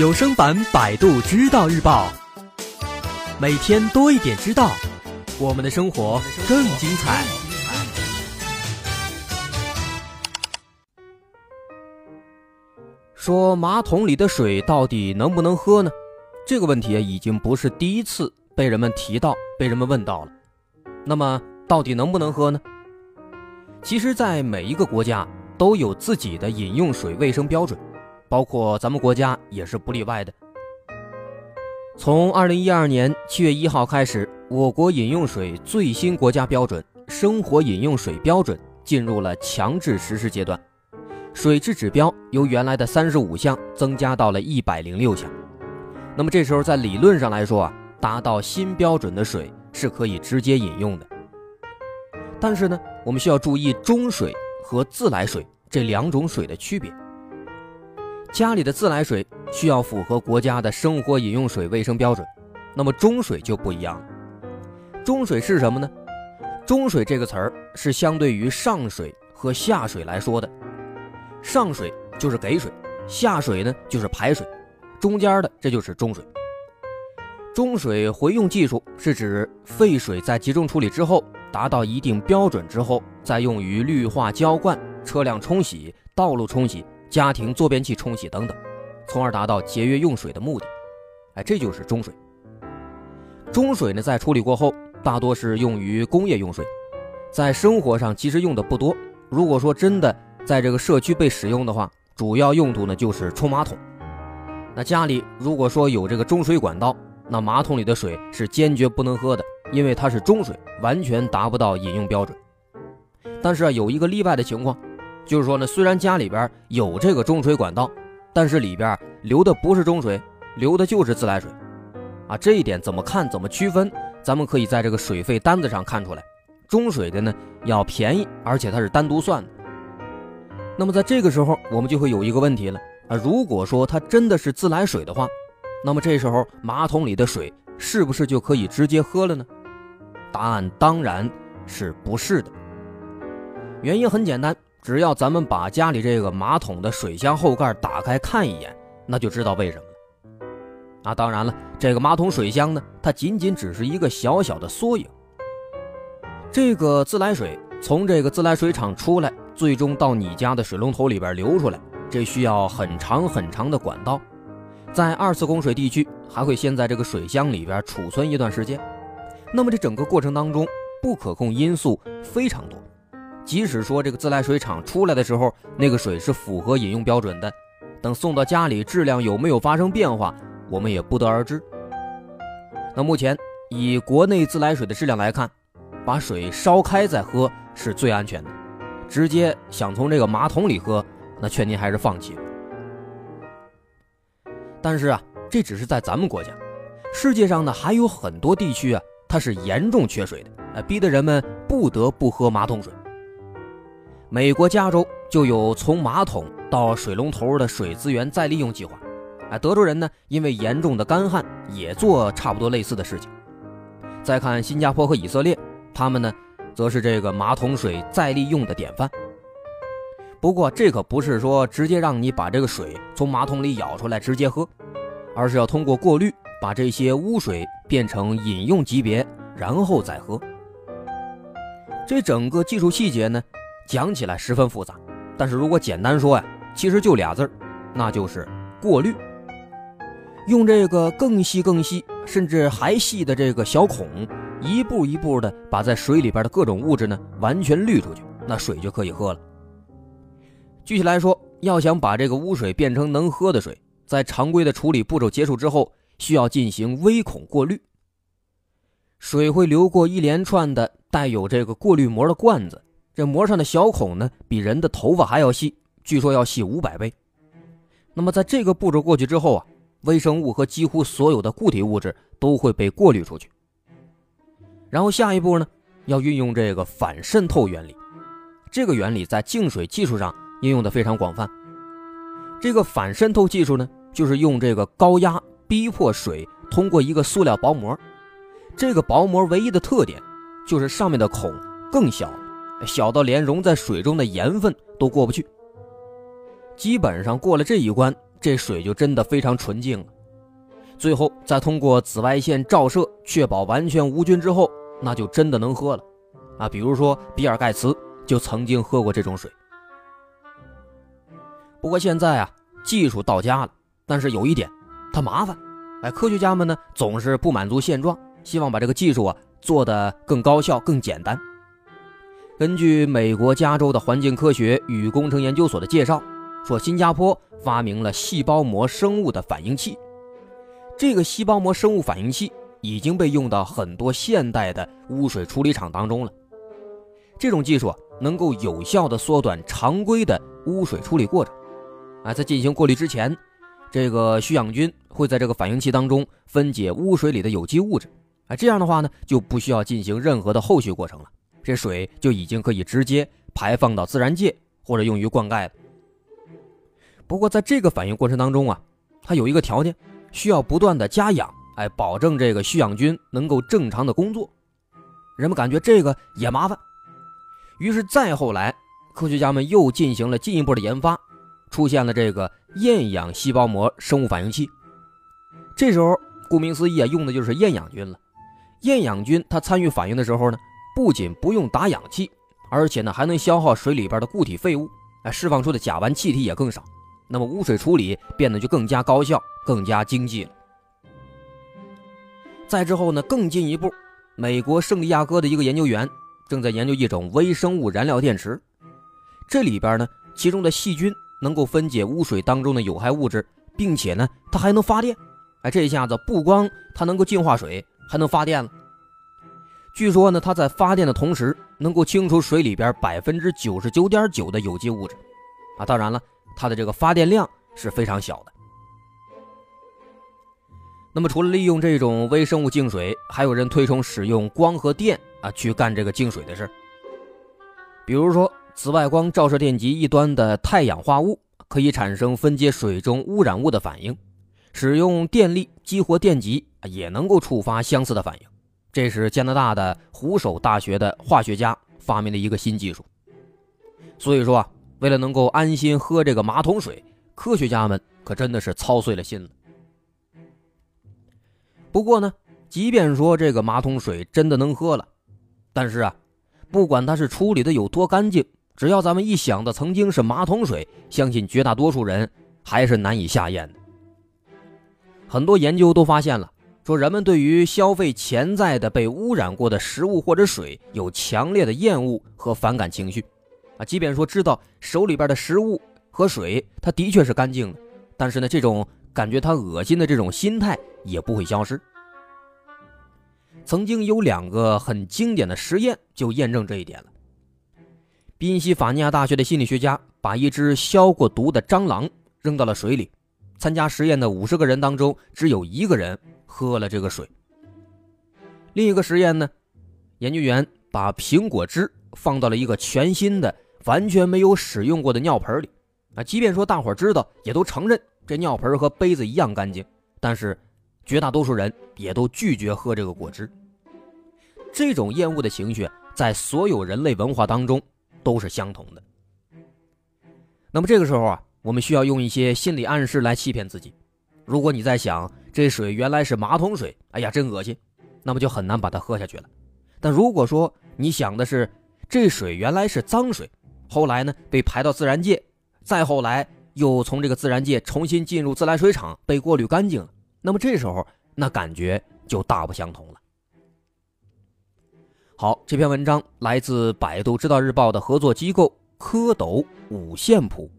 有声版《百度知道日报》，每天多一点知道，我们的生活更精彩。说马桶里的水到底能不能喝呢？这个问题已经不是第一次被人们提到、被人们问到了。那么，到底能不能喝呢？其实，在每一个国家都有自己的饮用水卫生标准，包括咱们国家也是不例外的。从二零一二年七月一号开始，我国饮用水最新国家标准《生活饮用水标准》进入了强制实施阶段。水质指标由原来的三十五项增加到了一百零六项，那么这时候在理论上来说啊，达到新标准的水是可以直接饮用的。但是呢，我们需要注意中水和自来水这两种水的区别。家里的自来水需要符合国家的生活饮用水卫生标准，那么中水就不一样了。中水是什么呢？中水这个词儿是相对于上水和下水来说的。上水就是给水，下水呢就是排水，中间的这就是中水。中水回用技术是指废水在集中处理之后达到一定标准之后，再用于绿化浇灌、车辆冲洗、道路冲洗、家庭坐便器冲洗等等，从而达到节约用水的目的。哎，这就是中水。中水呢，在处理过后，大多是用于工业用水，在生活上其实用的不多。如果说真的，在这个社区被使用的话，主要用途呢就是冲马桶。那家里如果说有这个中水管道，那马桶里的水是坚决不能喝的，因为它是中水，完全达不到饮用标准。但是啊，有一个例外的情况，就是说呢，虽然家里边有这个中水管道，但是里边流的不是中水，流的就是自来水。啊，这一点怎么看怎么区分？咱们可以在这个水费单子上看出来，中水的呢要便宜，而且它是单独算的。那么在这个时候，我们就会有一个问题了啊！如果说它真的是自来水的话，那么这时候马桶里的水是不是就可以直接喝了呢？答案当然是不是的。原因很简单，只要咱们把家里这个马桶的水箱后盖打开看一眼，那就知道为什么了。啊，当然了，这个马桶水箱呢，它仅仅只是一个小小的缩影。这个自来水从这个自来水厂出来。最终到你家的水龙头里边流出来，这需要很长很长的管道，在二次供水地区还会先在这个水箱里边储存一段时间。那么这整个过程当中，不可控因素非常多。即使说这个自来水厂出来的时候，那个水是符合饮用标准的，等送到家里质量有没有发生变化，我们也不得而知。那目前以国内自来水的质量来看，把水烧开再喝是最安全的。直接想从这个马桶里喝，那劝您还是放弃。但是啊，这只是在咱们国家，世界上呢还有很多地区啊，它是严重缺水的，哎，逼得人们不得不喝马桶水。美国加州就有从马桶到水龙头的水资源再利用计划，哎，德州人呢因为严重的干旱也做差不多类似的事情。再看新加坡和以色列，他们呢。则是这个马桶水再利用的典范。不过，这可不是说直接让你把这个水从马桶里舀出来直接喝，而是要通过过滤把这些污水变成饮用级别，然后再喝。这整个技术细节呢，讲起来十分复杂，但是如果简单说呀，其实就俩字儿，那就是过滤。用这个更细、更细，甚至还细的这个小孔。一步一步的把在水里边的各种物质呢完全滤出去，那水就可以喝了。具体来说，要想把这个污水变成能喝的水，在常规的处理步骤结束之后，需要进行微孔过滤。水会流过一连串的带有这个过滤膜的罐子，这膜上的小孔呢比人的头发还要细，据说要细五百倍。那么在这个步骤过去之后啊，微生物和几乎所有的固体物质都会被过滤出去。然后下一步呢，要运用这个反渗透原理。这个原理在净水技术上应用的非常广泛。这个反渗透技术呢，就是用这个高压逼迫水通过一个塑料薄膜。这个薄膜唯一的特点就是上面的孔更小，小到连溶在水中的盐分都过不去。基本上过了这一关，这水就真的非常纯净了。最后再通过紫外线照射，确保完全无菌之后，那就真的能喝了。啊，比如说比尔盖茨就曾经喝过这种水。不过现在啊，技术到家了，但是有一点，它麻烦。哎，科学家们呢总是不满足现状，希望把这个技术啊做得更高效、更简单。根据美国加州的环境科学与工程研究所的介绍，说新加坡发明了细胞膜生物的反应器。这个细胞膜生物反应器已经被用到很多现代的污水处理厂当中了。这种技术，能够有效的缩短常规的污水处理过程。啊，在进行过滤之前，这个需氧菌会在这个反应器当中分解污水里的有机物质。啊，这样的话呢，就不需要进行任何的后续过程了。这水就已经可以直接排放到自然界或者用于灌溉了。不过，在这个反应过程当中啊，它有一个条件。需要不断的加氧，哎，保证这个需氧菌能够正常的工作。人们感觉这个也麻烦，于是再后来，科学家们又进行了进一步的研发，出现了这个厌氧细胞膜生物反应器。这时候，顾名思义啊，用的就是厌氧菌了。厌氧菌它参与反应的时候呢，不仅不用打氧气，而且呢还能消耗水里边的固体废物，哎，释放出的甲烷气体也更少。那么污水处理变得就更加高效、更加经济了。再之后呢，更进一步，美国圣地亚哥的一个研究员正在研究一种微生物燃料电池，这里边呢，其中的细菌能够分解污水当中的有害物质，并且呢，它还能发电。哎，这一下子不光它能够净化水，还能发电了。据说呢，它在发电的同时，能够清除水里边百分之九十九点九的有机物质。啊，当然了。它的这个发电量是非常小的。那么，除了利用这种微生物净水，还有人推崇使用光和电啊去干这个净水的事。比如说，紫外光照射电极一端的太氧化物可以产生分解水中污染物的反应，使用电力激活电极也能够触发相似的反应。这是加拿大的湖首大学的化学家发明的一个新技术。所以说啊。为了能够安心喝这个马桶水，科学家们可真的是操碎了心了。不过呢，即便说这个马桶水真的能喝了，但是啊，不管它是处理的有多干净，只要咱们一想到曾经是马桶水，相信绝大多数人还是难以下咽的。很多研究都发现了，说人们对于消费潜在的被污染过的食物或者水有强烈的厌恶和反感情绪。啊，即便说知道手里边的食物和水，它的确是干净的，但是呢，这种感觉它恶心的这种心态也不会消失。曾经有两个很经典的实验就验证这一点了。宾夕法尼亚大学的心理学家把一只消过毒的蟑螂扔到了水里，参加实验的五十个人当中，只有一个人喝了这个水。另一个实验呢，研究员把苹果汁放到了一个全新的。完全没有使用过的尿盆里，啊，即便说大伙知道，也都承认这尿盆和杯子一样干净，但是绝大多数人也都拒绝喝这个果汁。这种厌恶的情绪在所有人类文化当中都是相同的。那么这个时候啊，我们需要用一些心理暗示来欺骗自己。如果你在想这水原来是马桶水，哎呀，真恶心，那么就很难把它喝下去了。但如果说你想的是这水原来是脏水，后来呢，被排到自然界，再后来又从这个自然界重新进入自来水厂被过滤干净了。那么这时候，那感觉就大不相同了。好，这篇文章来自百度知道日报的合作机构蝌蚪五线谱。